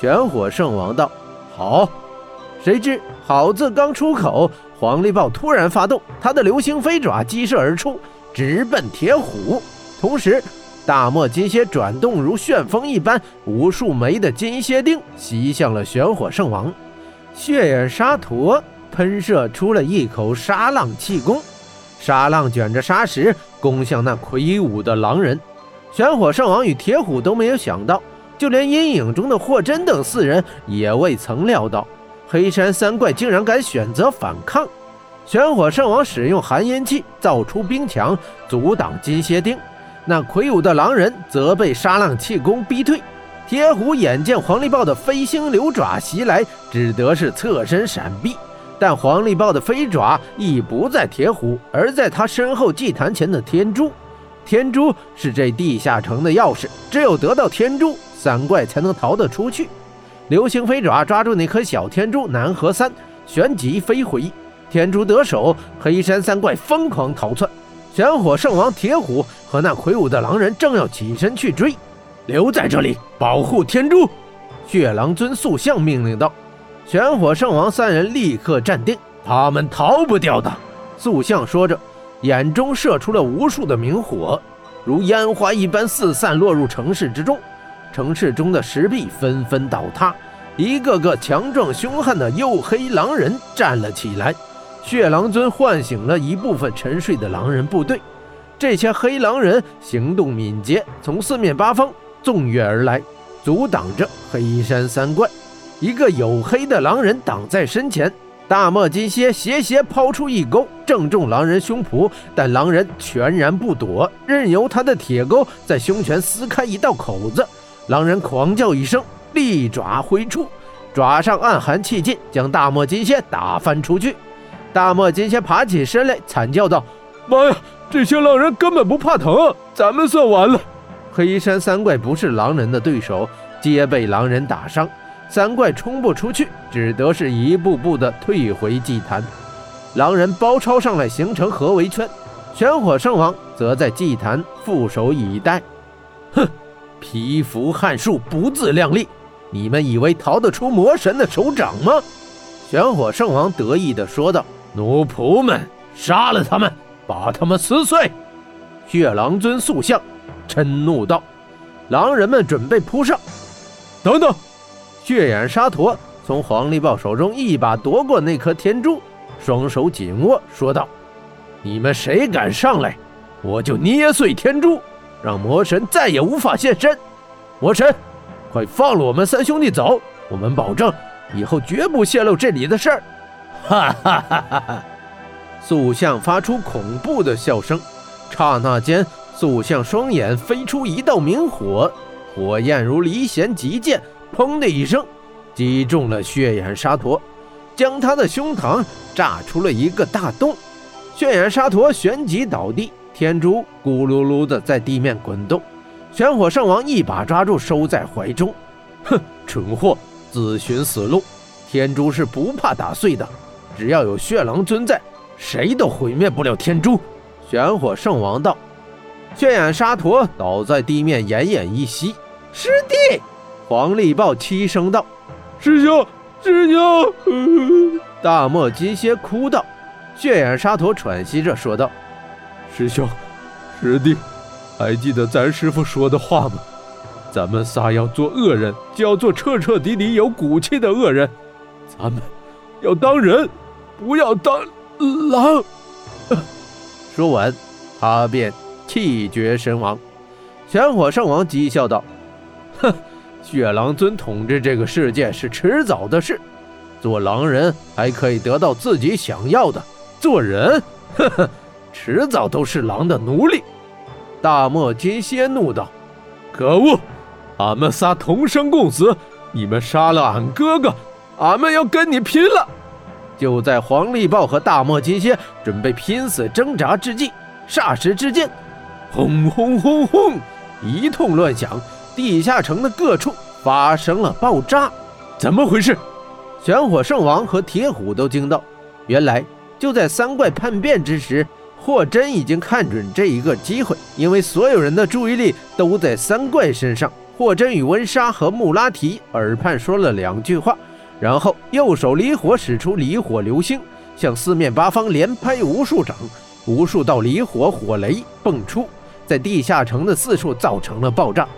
玄火圣王道：“好。”谁知“好”字刚出口，黄力豹突然发动他的流星飞爪，激射而出，直奔铁虎。同时，大漠金蝎转动如旋风一般，无数枚的金蝎钉袭向了玄火圣王。血眼沙陀喷射出了一口沙浪气功，沙浪卷着沙石攻向那魁梧的狼人。玄火圣王与铁虎都没有想到，就连阴影中的霍真等四人也未曾料到，黑山三怪竟然敢选择反抗。玄火圣王使用寒烟气造出冰墙，阻挡金蝎钉。那魁梧的狼人则被沙浪气功逼退。铁虎眼见黄力豹的飞星流爪袭来，只得是侧身闪避。但黄力豹的飞爪已不在铁虎，而在他身后祭坛前的天珠。天珠是这地下城的钥匙，只有得到天珠，三怪才能逃得出去。流星飞爪抓住那颗小天珠，南河三旋即飞回。天珠得手，黑山三怪疯狂逃窜。玄火圣王铁虎和那魁梧的狼人正要起身去追。留在这里保护天珠，血狼尊塑像命令道。玄火圣王三人立刻站定，他们逃不掉的。塑像说着，眼中射出了无数的明火，如烟花一般四散落入城市之中。城市中的石壁纷纷倒塌，一个个强壮凶悍的黝黑狼人站了起来。血狼尊唤醒了一部分沉睡的狼人部队，这些黑狼人行动敏捷，从四面八方。纵跃而来，阻挡着黑山三怪。一个黝黑的狼人挡在身前，大漠金蝎斜斜抛出一钩，正中狼人胸脯。但狼人全然不躲，任由他的铁钩在胸前撕开一道口子。狼人狂叫一声，利爪挥出，爪上暗含气劲，将大漠金蝎打翻出去。大漠金蝎爬起身来，惨叫道：“妈呀，这些狼人根本不怕疼，咱们算完了。”黑山三怪不是狼人的对手，皆被狼人打伤。三怪冲不出去，只得是一步步的退回祭坛。狼人包抄上来，形成合围圈。玄火圣王则在祭坛负手以待。哼，蚍蜉撼树，不自量力！你们以为逃得出魔神的手掌吗？玄火圣王得意地说道：“奴仆们，杀了他们，把他们撕碎！”血狼尊塑像。嗔怒道：“狼人们准备扑上！”等等，血眼沙陀从黄力豹手中一把夺过那颗天珠，双手紧握，说道：“你们谁敢上来，我就捏碎天珠，让魔神再也无法现身！魔神，快放了我们三兄弟走，我们保证以后绝不泄露这里的事儿！”哈哈哈哈哈！塑像发出恐怖的笑声，刹那间。塑像双眼飞出一道明火，火焰如离弦急箭，砰的一声击中了血眼沙陀，将他的胸膛炸出了一个大洞。血眼沙陀旋即倒地，天珠咕噜噜的在地面滚动。玄火圣王一把抓住，收在怀中。哼，蠢货，自寻死路！天珠是不怕打碎的，只要有血狼尊在，谁都毁灭不了天珠。玄火圣王道。血眼沙陀倒在地面，奄奄一息。师弟，黄力豹凄声道：“师兄，师兄！”大漠金蝎哭道：“血眼沙陀喘息着说道：‘师兄，师弟，还记得咱师傅说的话吗？咱们仨要做恶人，就要做彻彻底底有骨气的恶人。咱们要当人，不要当狼。’”说完，他便。气绝身亡，玄火圣王讥笑道：“哼，血狼尊统治这个世界是迟早的事。做狼人还可以得到自己想要的，做人，呵呵，迟早都是狼的奴隶。”大漠金蝎怒道：“可恶！俺们仨同生共死，你们杀了俺哥哥，俺们要跟你拼了！”就在黄力豹和大漠金蝎准备拼死挣扎之际，霎时之间。轰轰轰轰！一通乱响，地下城的各处发生了爆炸。怎么回事？玄火圣王和铁虎都惊到：“原来就在三怪叛变之时，霍真已经看准这一个机会，因为所有人的注意力都在三怪身上，霍真与温莎和穆拉提耳畔说了两句话，然后右手离火使出离火流星，向四面八方连拍无数掌，无数道离火火雷迸出，在地下城的四处造成了爆炸。